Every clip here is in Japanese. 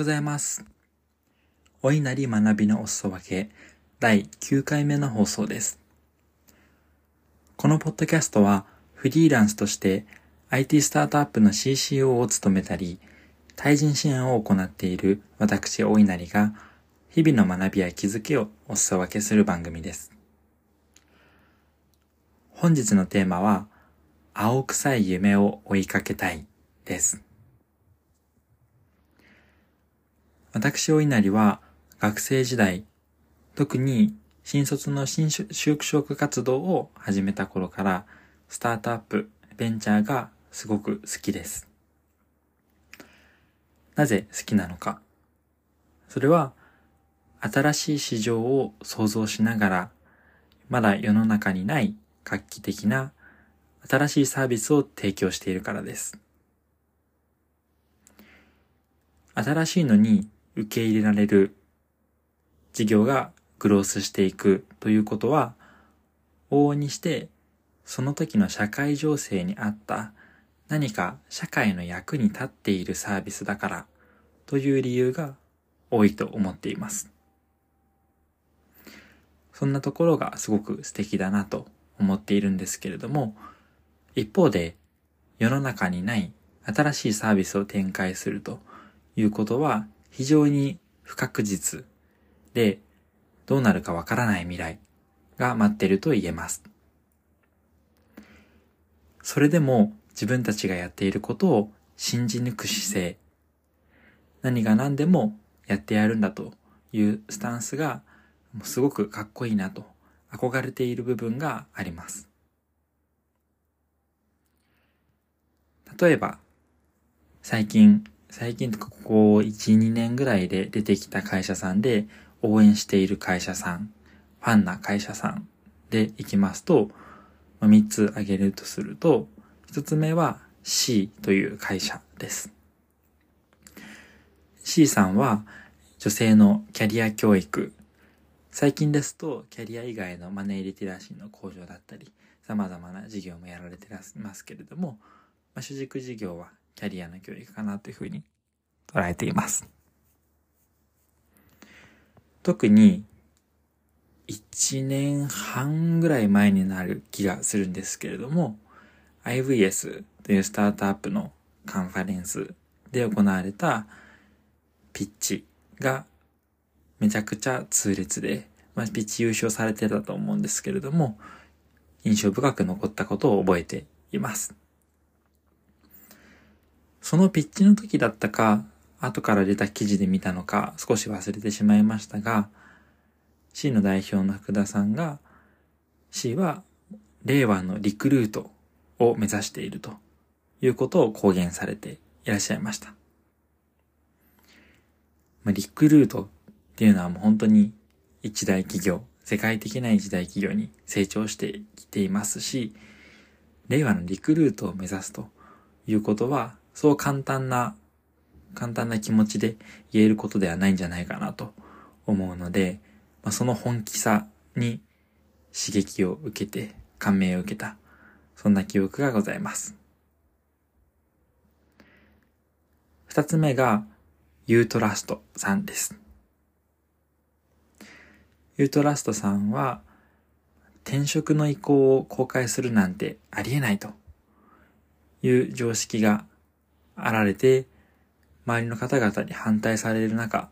ございます。お稲荷学びのお裾分け第9回目の放送です。このポッドキャストはフリーランスとして IT スタートアップの CCO を務めたり、対人支援を行っている私お稲荷が日々の学びや気づきをお裾分けする番組です。本日のテーマは青臭い夢を追いかけたいです。私お稲荷は学生時代、特に新卒の新就職活動を始めた頃から、スタートアップ、ベンチャーがすごく好きです。なぜ好きなのか。それは、新しい市場を想像しながら、まだ世の中にない画期的な新しいサービスを提供しているからです。新しいのに受け入れられる事業がグロースしていくということは、往々にしてその時の社会情勢に合った何か社会の役に立っているサービスだからという理由が多いと思っています。そんなところがすごく素敵だなと思っているんですけれども、一方で世の中にない新しいサービスを展開するということは非常に不確実で、どうなるかわからない未来が待ってると言えます。それでも自分たちがやっていることを信じ抜く姿勢、何が何でもやってやるんだというスタンスがすごくかっこいいなと憧れている部分があります。例えば、最近最近とかここ1、2年ぐらいで出てきた会社さんで応援している会社さん、ファンな会社さんでいきますと、3つ挙げるとすると、1つ目は C という会社です。C さんは女性のキャリア教育、最近ですとキャリア以外のマネーリテラシーの向上だったり、様々な事業もやられてますけれども、まあ、主軸事業はキャリアの教育かなというふうに捉えています。特に1年半ぐらい前になる気がするんですけれども、IVS というスタートアップのカンファレンスで行われたピッチがめちゃくちゃ痛烈で、まあ、ピッチ優勝されてたと思うんですけれども、印象深く残ったことを覚えています。そのピッチの時だったか、後から出た記事で見たのか少し忘れてしまいましたが、C の代表の福田さんが、C は令和のリクルートを目指しているということを公言されていらっしゃいました。まあ、リクルートっていうのはもう本当に一大企業、世界的な一大企業に成長してきていますし、令和のリクルートを目指すということは、そう簡単な、簡単な気持ちで言えることではないんじゃないかなと思うので、まあ、その本気さに刺激を受けて、感銘を受けた、そんな記憶がございます。二つ目が、ユートラストさんです。ユートラストさんは、転職の意向を公開するなんてありえないという常識があられて、周りの方々に反対される中、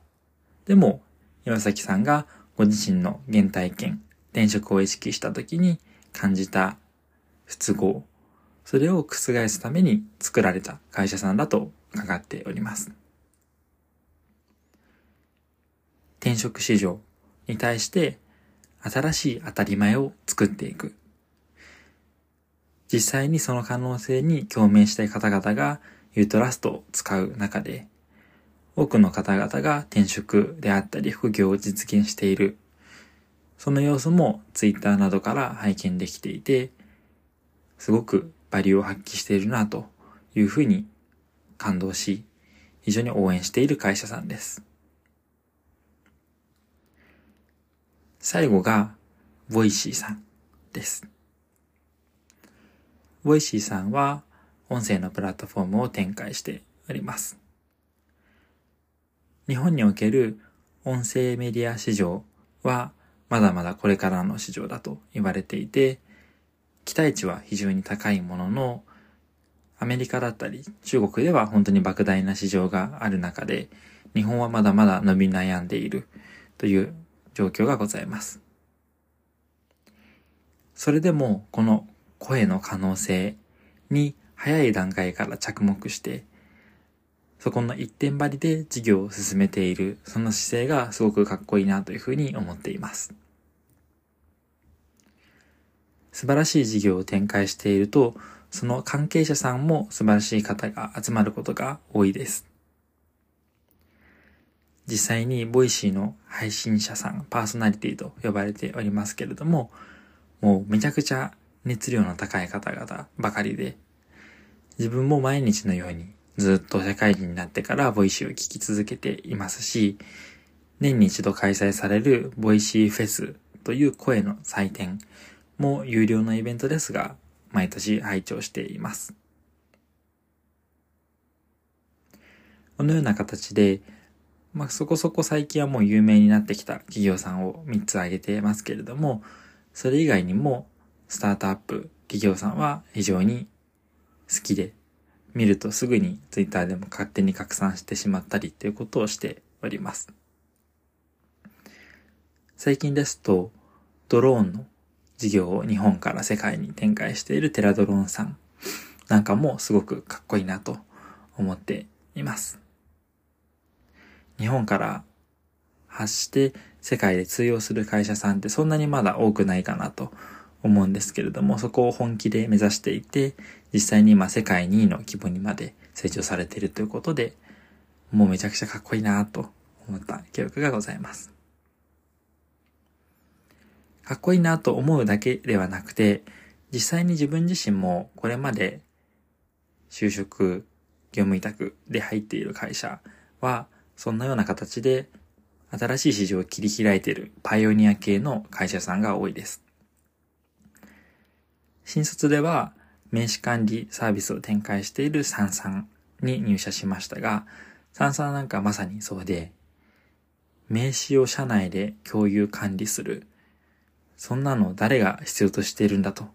でも、岩崎さんがご自身の原体験、転職を意識した時に感じた不都合、それを覆すために作られた会社さんだと伺っております。転職市場に対して新しい当たり前を作っていく。実際にその可能性に共鳴したい方々がYOUTRUST を使う中で、多くの方々が転職であったり副業を実現している。その様子もツイッターなどから拝見できていて、すごくバリューを発揮しているなというふうに感動し、非常に応援している会社さんです。最後が、 Voicy さんです。Voicy さんは、音声のプラットフォームを展開しております。日本における音声メディア市場はまだまだこれからの市場だと言われていて、期待値は非常に高いものの、アメリカだったり中国では本当に莫大な市場がある中で、日本はまだまだ伸び悩んでいるという状況がございます。それでもこの声の可能性に早い段階から着目して、そこの一点張りで事業を進めている、その姿勢がすごくかっこいいなというふうに思っています。素晴らしい事業を展開していると、その関係者さんも素晴らしい方が集まることが多いです。実際に Voicy の配信者さん、パーソナリティと呼ばれておりますけれども、もうめちゃくちゃ熱量の高い方々ばかりで、自分も毎日のようにずっと社会人になってから Voicy を聞き続けていますし、年に一度開催される Voicy フェスという声の祭典も有料のイベントですが、毎年拝聴しています。このような形で、まあ、そこそこ最近はもう有名になってきた企業さんを3つ挙げてますけれども、それ以外にもスタートアップ企業さんは非常に好きで、見るとすぐにツイッターでも勝手に拡散してしまったりっていうことをしております。最近ですと、ドローンの事業を日本から世界に展開しているテラドローンさんなんかもすごくかっこいいなと思っています。日本から発して世界で通用する会社さんってそんなにまだ多くないかなと思うんですけれども、そこを本気で目指していて、実際に今世界2位の規模にまで成長されているということで、もうめちゃくちゃかっこいいなと思った記憶がございます。かっこいいなと思うだけではなくて、実際に自分自身もこれまで就職、業務委託で入っている会社は、そんなような形で新しい市場を切り開いているパイオニア系の会社さんが多いです。新卒では名刺管理サービスを展開しているサンサンに入社しましたが、サンサンなんかまさにそうで、名刺を社内で共有管理する。そんなの誰が必要としているんだと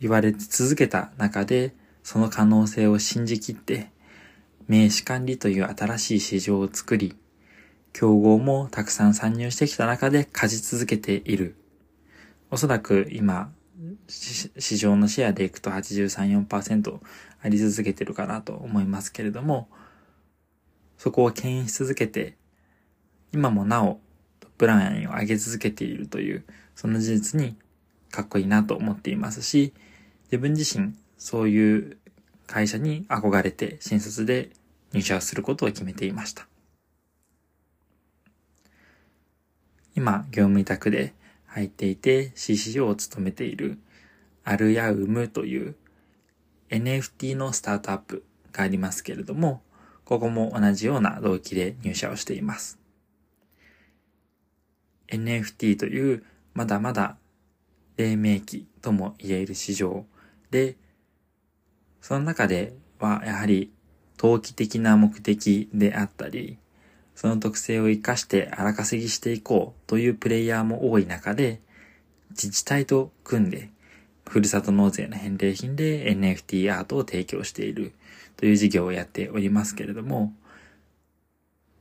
言われ続けた中で、その可能性を信じきって、名刺管理という新しい市場を作り、競合もたくさん参入してきた中で勝ち続けている。おそらく今、市場のシェアでいくと83、4%あり続けてるかなと思いますけれども、そこを牽引し続けて、今もなおトップランを上げ続けているという、その事実にかっこいいなと思っていますし、自分自身そういう会社に憧れて新卒で入社をすることを決めていました。今、業務委託で入っていて CCO を務めているアルヤウムという NFT のスタートアップがありますけれども、ここも同じような動機で入社をしています。NFT というまだまだ黎明期とも言える市場で、その中ではやはり投機的な目的であったり、その特性を活かして荒稼ぎしていこうというプレイヤーも多い中で、自治体と組んで、ふるさと納税の返礼品で NFT アートを提供しているという事業をやっておりますけれども、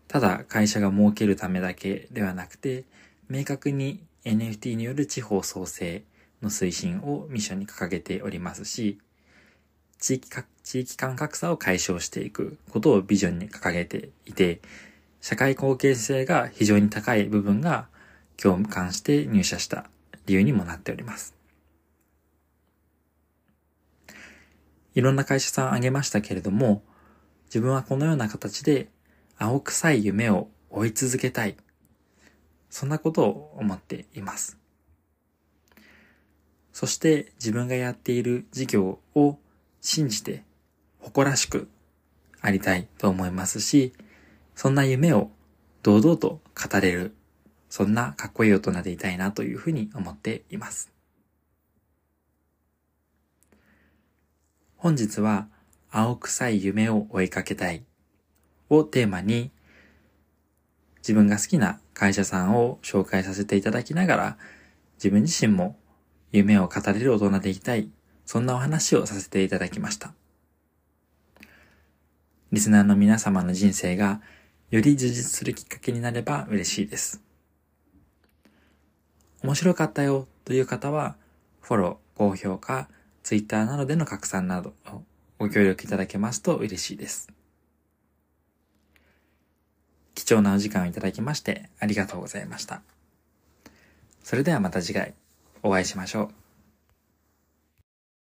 ただ会社が儲けるためだけではなくて、明確に NFT による地方創生の推進をミッションに掲げておりますし、地域か、地域間格差を解消していくことをビジョンに掲げていて、社会貢献性が非常に高い部分が共感して入社した理由にもなっております。いろんな会社さん挙げましたけれども、自分はこのような形で青臭い夢を追い続けたい。そんなことを思っています。そして自分がやっている事業を信じて誇らしくありたいと思いますし、そんな夢を堂々と語れる、そんなかっこいい大人でいたいなというふうに思っています。本日は青臭い夢を追いかけたいをテーマに自分が好きな会社さんを紹介させていただきながら、自分自身も夢を語れる大人でいたい、そんなお話をさせていただきました。リスナーの皆様の人生がより充実するきっかけになれば嬉しいです。面白かったよという方は、フォロー、高評価、ツイッターなどでの拡散などご協力いただけますと嬉しいです。貴重なお時間をいただきましてありがとうございました。それではまた次回お会いしましょう。